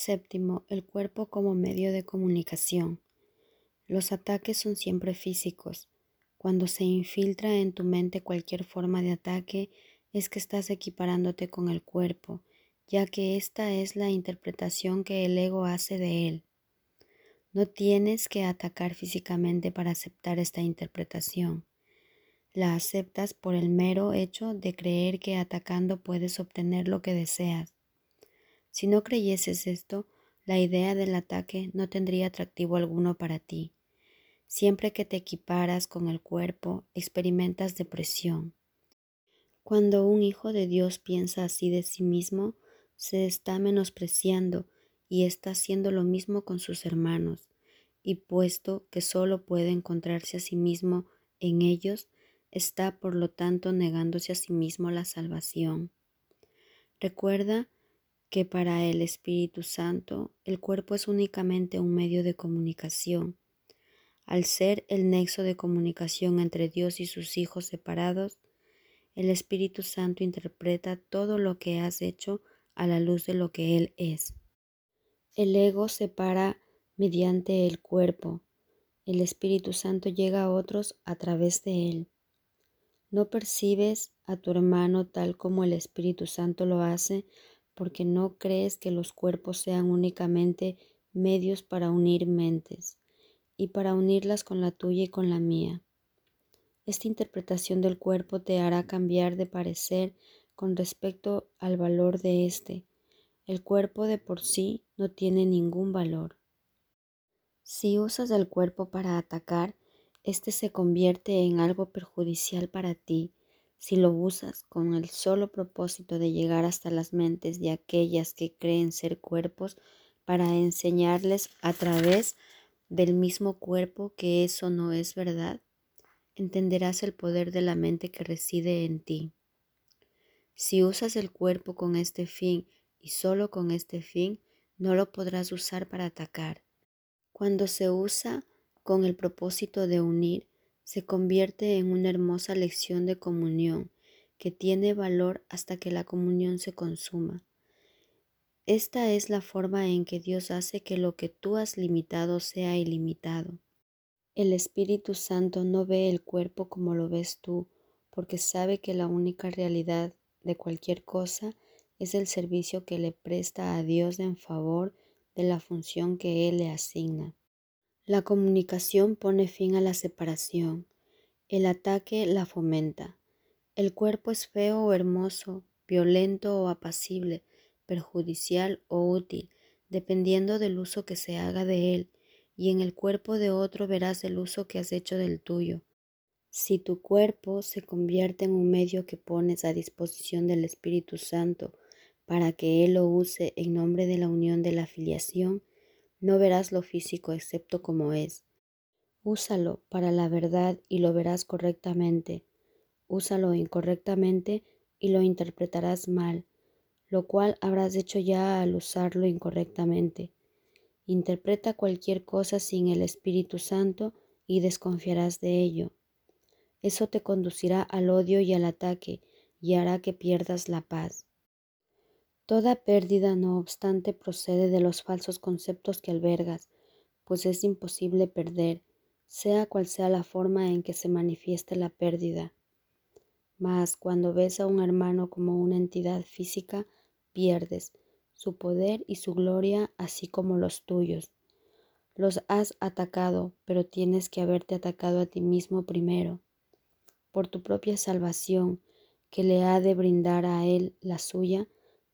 Séptimo, el cuerpo como medio de comunicación. Los ataques son siempre físicos. Cuando se infiltra en tu mente cualquier forma de ataque, es que estás equiparándote con el cuerpo, ya que esta es la interpretación que el ego hace de él. No tienes que atacar físicamente para aceptar esta interpretación. La aceptas por el mero hecho de creer que atacando puedes obtener lo que deseas. Si no creyeses esto, la idea del ataque no tendría atractivo alguno para ti. Siempre que te equiparas con el cuerpo, experimentas depresión. Cuando un hijo de Dios piensa así de sí mismo, se está menospreciando y está haciendo lo mismo con sus hermanos, y puesto que solo puede encontrarse a sí mismo en ellos, está por lo tanto negándose a sí mismo la salvación. Recuerda que para el Espíritu Santo el cuerpo es únicamente un medio de comunicación. Al ser el nexo de comunicación entre Dios y sus hijos separados, el Espíritu Santo interpreta todo lo que has hecho a la luz de lo que Él es. El ego separa mediante el cuerpo. El Espíritu Santo llega a otros a través de Él. No percibes a tu hermano tal como el Espíritu Santo lo hace porque no crees que los cuerpos sean únicamente medios para unir mentes y para unirlas con la tuya y con la mía. Esta interpretación del cuerpo te hará cambiar de parecer con respecto al valor de éste. El cuerpo de por sí no tiene ningún valor. Si usas el cuerpo para atacar, éste se convierte en algo perjudicial para ti si lo usas con el solo propósito de llegar hasta las mentes de aquellas que creen ser cuerpos para enseñarles a través del mismo cuerpo que eso no es verdad, entenderás el poder de la mente que reside en ti. Si usas el cuerpo con este fin y solo con este fin, no lo podrás usar para atacar. Cuando se usa con el propósito de unir, se convierte en una hermosa lección de comunión que tiene valor hasta que la comunión se consuma. Esta es la forma en que Dios hace que lo que tú has limitado sea ilimitado. El Espíritu Santo no ve el cuerpo como lo ves tú, porque sabe que la única realidad de cualquier cosa es el servicio que le presta a Dios en favor de la función que Él le asigna. La comunicación pone fin a la separación. El ataque la fomenta. El cuerpo es feo o hermoso, violento o apacible, perjudicial o útil, dependiendo del uso que se haga de él, y en el cuerpo de otro verás el uso que has hecho del tuyo. Si tu cuerpo se convierte en un medio que pones a disposición del Espíritu Santo para que Él lo use en nombre de la unión de la filiación, no verás lo físico excepto como es. Úsalo para la verdad y lo verás correctamente. Úsalo incorrectamente y lo interpretarás mal, lo cual habrás hecho ya al usarlo incorrectamente. Interpreta cualquier cosa sin el Espíritu Santo y desconfiarás de ello. Eso te conducirá al odio y al ataque y hará que pierdas la paz. Toda pérdida, no obstante, procede de los falsos conceptos que albergas, pues es imposible perder, sea cual sea la forma en que se manifieste la pérdida. Mas cuando ves a un hermano como una entidad física, pierdes su poder y su gloria, así como los tuyos. Los has atacado, pero tienes que haberte atacado a ti mismo primero. Por tu propia salvación, que le ha de brindar a él la suya,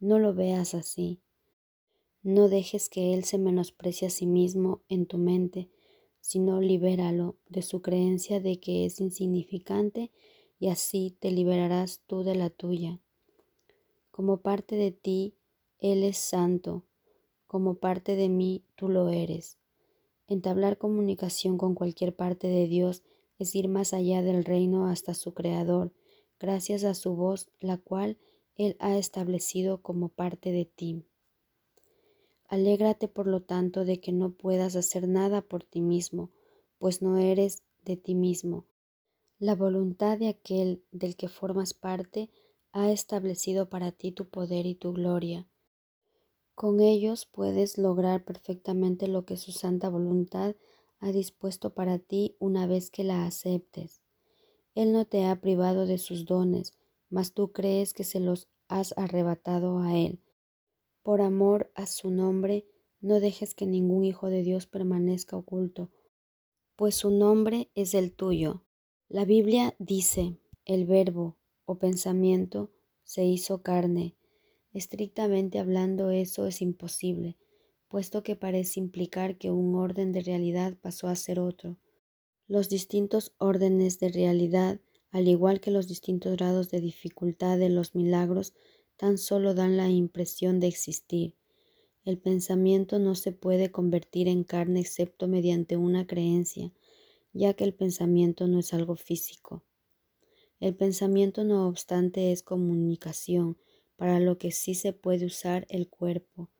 no lo veas así. No dejes que Él se menosprecie a sí mismo en tu mente, sino libéralo de su creencia de que es insignificante y así te liberarás tú de la tuya. Como parte de ti, Él es santo, como parte de mí, tú lo eres. Entablar comunicación con cualquier parte de Dios es ir más allá del reino hasta su Creador, gracias a su voz, la cual él ha establecido como parte de ti. Alégrate por lo tanto de que no puedas hacer nada por ti mismo, pues no eres de ti mismo. La voluntad de aquel del que formas parte ha establecido para ti tu poder y tu gloria. Con ellos puedes lograr perfectamente lo que su santa voluntad ha dispuesto para ti una vez que la aceptes. Él no te ha privado de sus dones, mas tú crees que se los has arrebatado a Él. Por amor a su nombre, no dejes que ningún hijo de Dios permanezca oculto, pues su nombre es el tuyo. La Biblia dice, el verbo o pensamiento se hizo carne. Estrictamente hablando eso es imposible, puesto que parece implicar que un orden de realidad pasó a ser otro. Los distintos órdenes de realidad, al igual que los distintos grados de dificultad de los milagros, tan solo dan la impresión de existir. El pensamiento no se puede convertir en carne excepto mediante una creencia, ya que el pensamiento no es algo físico. El pensamiento, no obstante, es comunicación, para lo que sí se puede usar el cuerpo.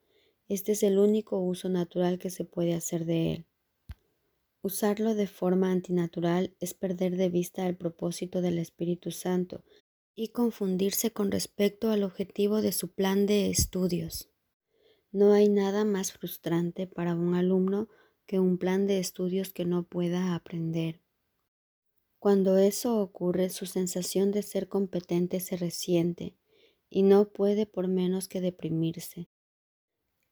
Este es el único uso natural que se puede hacer de él. Usarlo de forma antinatural es perder de vista el propósito del Espíritu Santo y confundirse con respecto al objetivo de su plan de estudios. No hay nada más frustrante para un alumno que un plan de estudios que no pueda aprender. Cuando eso ocurre, su sensación de ser competente se resiente y no puede por menos que deprimirse.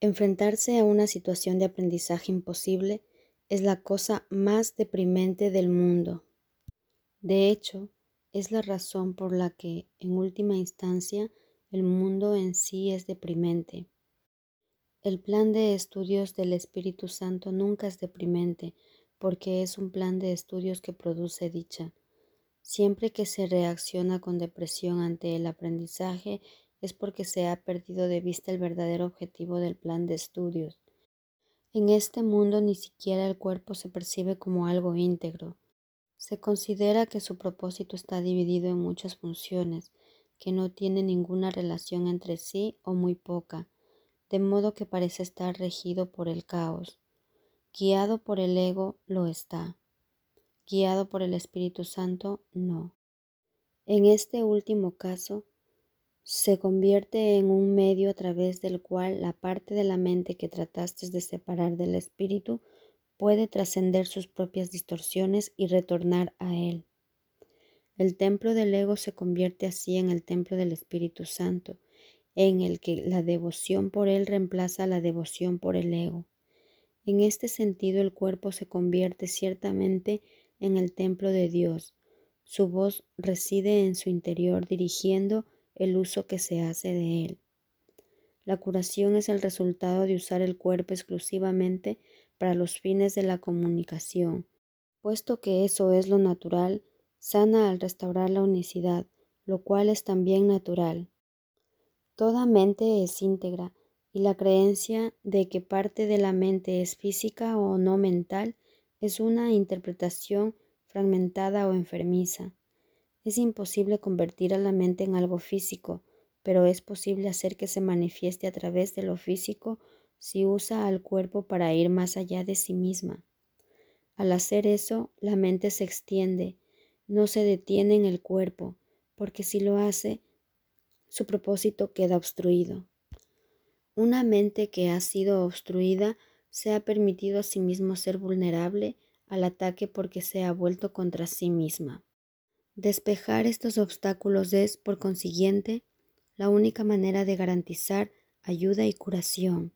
Enfrentarse a una situación de aprendizaje imposible es la cosa más deprimente del mundo. De hecho, es la razón por la que, en última instancia, el mundo en sí es deprimente. El plan de estudios del Espíritu Santo nunca es deprimente, porque es un plan de estudios que produce dicha. Siempre que se reacciona con depresión ante el aprendizaje es porque se ha perdido de vista el verdadero objetivo del plan de estudios. En este mundo ni siquiera el cuerpo se percibe como algo íntegro. Se considera que su propósito está dividido en muchas funciones, que no tienen ninguna relación entre sí o muy poca, de modo que parece estar regido por el caos. Guiado por el ego lo está. Guiado por el Espíritu Santo no. En este último caso, se convierte en un medio a través del cual la parte de la mente que trataste de separar del espíritu puede trascender sus propias distorsiones y retornar a él. El templo del ego se convierte así en el templo del Espíritu Santo, en el que la devoción por él reemplaza la devoción por el ego. En este sentido, el cuerpo se convierte ciertamente en el templo de Dios. Su voz reside en su interior dirigiendo el uso que se hace de él. La curación es el resultado de usar el cuerpo exclusivamente para los fines de la comunicación. Puesto que eso es lo natural, sana al restaurar la unicidad, lo cual es también natural. Toda mente es íntegra y la creencia de que parte de la mente es física o no mental es una interpretación fragmentada o enfermiza. Es imposible convertir a la mente en algo físico, pero es posible hacer que se manifieste a través de lo físico si usa al cuerpo para ir más allá de sí misma. Al hacer eso, la mente se extiende, no se detiene en el cuerpo, porque si lo hace, su propósito queda obstruido. Una mente que ha sido obstruida se ha permitido a sí mismo ser vulnerable al ataque porque se ha vuelto contra sí misma. Despejar estos obstáculos es, por consiguiente, la única manera de garantizar ayuda y curación.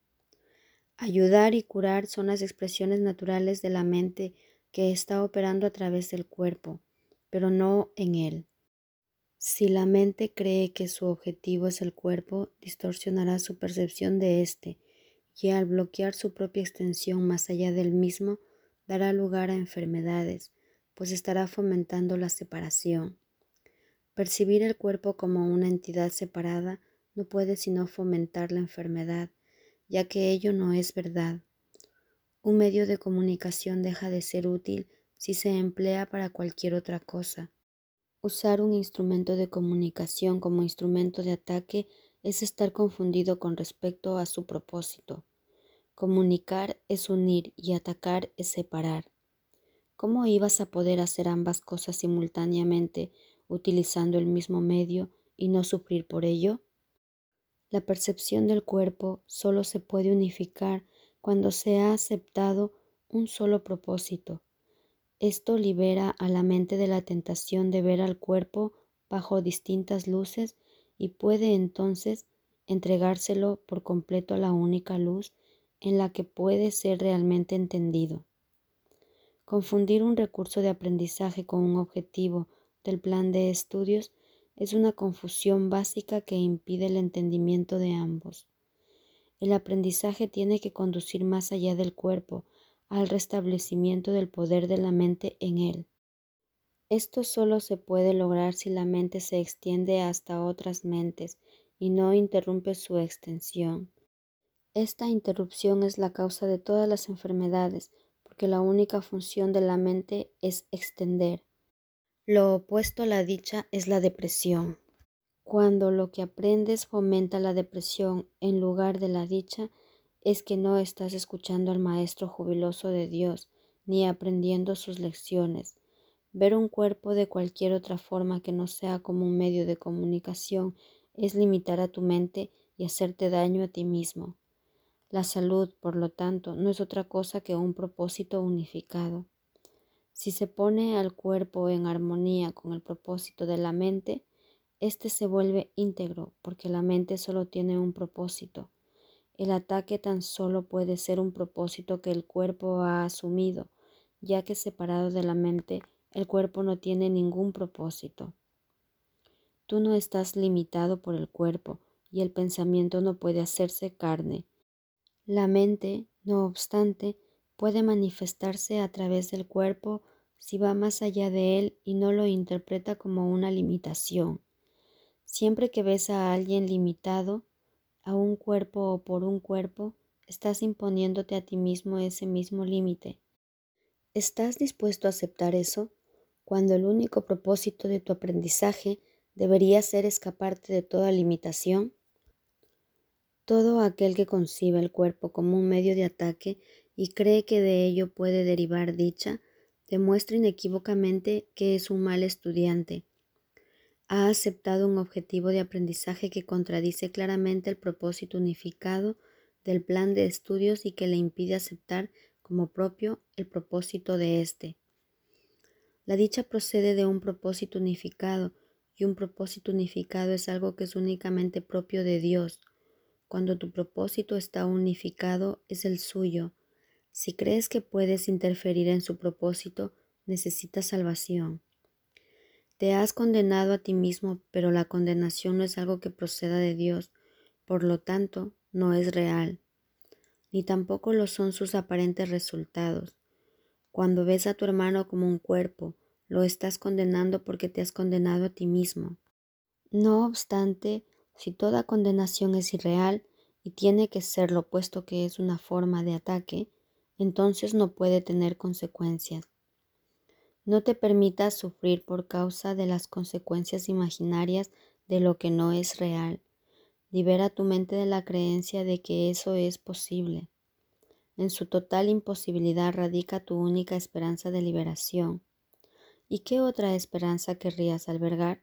Ayudar y curar son las expresiones naturales de la mente que está operando a través del cuerpo, pero no en él. Si la mente cree que su objetivo es el cuerpo, distorsionará su percepción de éste y al bloquear su propia extensión más allá del mismo, dará lugar a enfermedades, pues estará fomentando la separación. Percibir el cuerpo como una entidad separada no puede sino fomentar la enfermedad, ya que ello no es verdad. Un medio de comunicación deja de ser útil si se emplea para cualquier otra cosa. Usar un instrumento de comunicación como instrumento de ataque es estar confundido con respecto a su propósito. Comunicar es unir y atacar es separar. ¿Cómo ibas a poder hacer ambas cosas simultáneamente utilizando el mismo medio y no sufrir por ello? La percepción del cuerpo solo se puede unificar cuando se ha aceptado un solo propósito. Esto libera a la mente de la tentación de ver al cuerpo bajo distintas luces y puede entonces entregárselo por completo a la única luz en la que puede ser realmente entendido. Confundir un recurso de aprendizaje con un objetivo del plan de estudios es una confusión básica que impide el entendimiento de ambos. El aprendizaje tiene que conducir más allá del cuerpo, al restablecimiento del poder de la mente en él. Esto solo se puede lograr si la mente se extiende hasta otras mentes y no interrumpe su extensión. Esta interrupción es la causa de todas las enfermedades, porque la única función de la mente es extender. Lo opuesto a la dicha es la depresión. Cuando lo que aprendes fomenta la depresión en lugar de la dicha, es que no estás escuchando al Maestro jubiloso de Dios, ni aprendiendo sus lecciones. Ver un cuerpo de cualquier otra forma que no sea como un medio de comunicación es limitar a tu mente y hacerte daño a ti mismo. La salud, por lo tanto, no es otra cosa que un propósito unificado. Si se pone al cuerpo en armonía con el propósito de la mente, éste se vuelve íntegro porque la mente solo tiene un propósito. El ataque tan solo puede ser un propósito que el cuerpo ha asumido, ya que separado de la mente el cuerpo no tiene ningún propósito. Tú no estás limitado por el cuerpo y el pensamiento no puede hacerse carne. La mente, no obstante, puede manifestarse a través del cuerpo si va más allá de él y no lo interpreta como una limitación. Siempre que ves a alguien limitado, a un cuerpo o por un cuerpo, estás imponiéndote a ti mismo ese mismo límite. ¿Estás dispuesto a aceptar eso? cuando el único propósito de tu aprendizaje debería ser escaparte de toda limitación? Todo aquel que concibe el cuerpo como un medio de ataque y cree que de ello puede derivar dicha, demuestra inequívocamente que es un mal estudiante. Ha aceptado un objetivo de aprendizaje que contradice claramente el propósito unificado del plan de estudios y que le impide aceptar como propio el propósito de éste. La dicha procede de un propósito unificado, y un propósito unificado es algo que es únicamente propio de Dios. Cuando tu propósito está unificado, es el suyo. Si crees que puedes interferir en su propósito, necesitas salvación. Te has condenado a ti mismo, pero la condenación no es algo que proceda de Dios, por lo tanto, no es real, ni tampoco lo son sus aparentes resultados. Cuando ves a tu hermano como un cuerpo, lo estás condenando porque te has condenado a ti mismo. No obstante, si toda condenación es irreal y tiene que serlo puesto que es una forma de ataque, entonces no puede tener consecuencias. No te permitas sufrir por causa de las consecuencias imaginarias de lo que no es real. Libera tu mente de la creencia de que eso es posible. En su total imposibilidad radica tu única esperanza de liberación. ¿Y qué otra esperanza querrías albergar?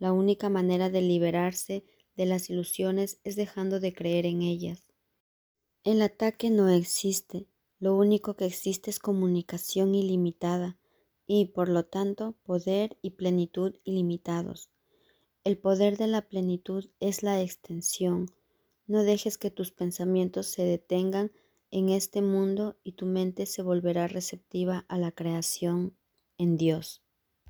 La única manera de liberarse de las ilusiones es dejando de creer en ellas. El ataque no existe, lo único que existe es comunicación ilimitada y, por lo tanto, poder y plenitud ilimitados. El poder de la plenitud es la extensión. No dejes que tus pensamientos se detengan en este mundo y tu mente se volverá receptiva a la creación en Dios.